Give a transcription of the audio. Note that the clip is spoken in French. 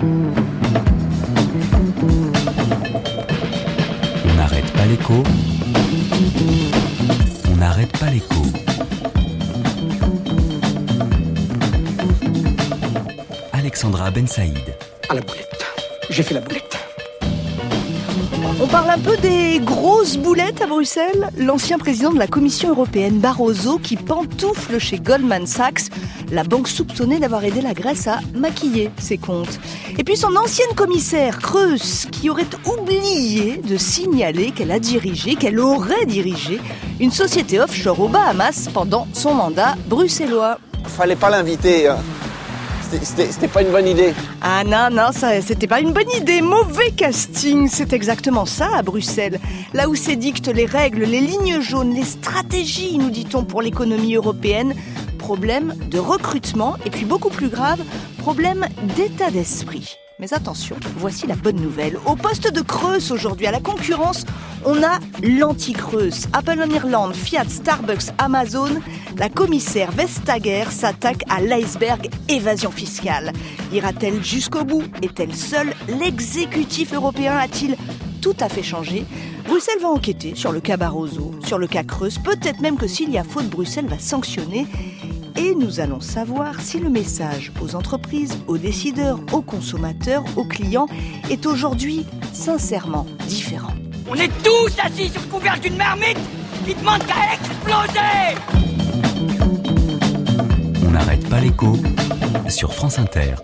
On n'arrête pas l'écho. On n'arrête pas l'écho. Alexandra Ben Saïd. À la boulette. J'ai fait la boulette. On parle un peu des grosses boulettes à Bruxelles. L'ancien président de la Commission européenne, Barroso, qui pantoufle chez Goldman Sachs, la banque soupçonnée d'avoir aidé la Grèce à maquiller ses comptes. Et puis son ancienne commissaire, Creus, qui aurait oublié de signaler qu'elle a dirigé, qu'elle aurait dirigé, une société offshore aux Bahamas pendant son mandat bruxellois. Fallait pas l'inviter. hein. C'était- pas une bonne idée. Ah non, non, c'était pas une bonne idée. Mauvais casting. C'est exactement ça à Bruxelles. Là où s'édictent les règles, les lignes jaunes, les stratégies, nous dit-on, pour l'économie européenne. Problème de recrutement et puis beaucoup plus grave, problème d'état d'esprit. Mais attention, voici la bonne nouvelle. Au poste de Creuse aujourd'hui, à la concurrence, on a l'anti-Creuse. Apple en Irlande, Fiat, Starbucks, Amazon. La commissaire Vestager s'attaque à l'iceberg évasion fiscale. Ira-t-elle jusqu'au bout? Est-elle seule? L'exécutif européen a-t-il tout à fait changé? Bruxelles va enquêter sur le cas Barroso, sur le cas Creuse. Peut-être même que s'il y a faute, Bruxelles va sanctionner. Et nous allons savoir si le message aux entreprises, aux décideurs, aux consommateurs, aux clients est aujourd'hui sincèrement différent. On est tous assis sur le couvercle d'une marmite qui demande qu'à exploser On n'arrête pas l'écho sur France Inter.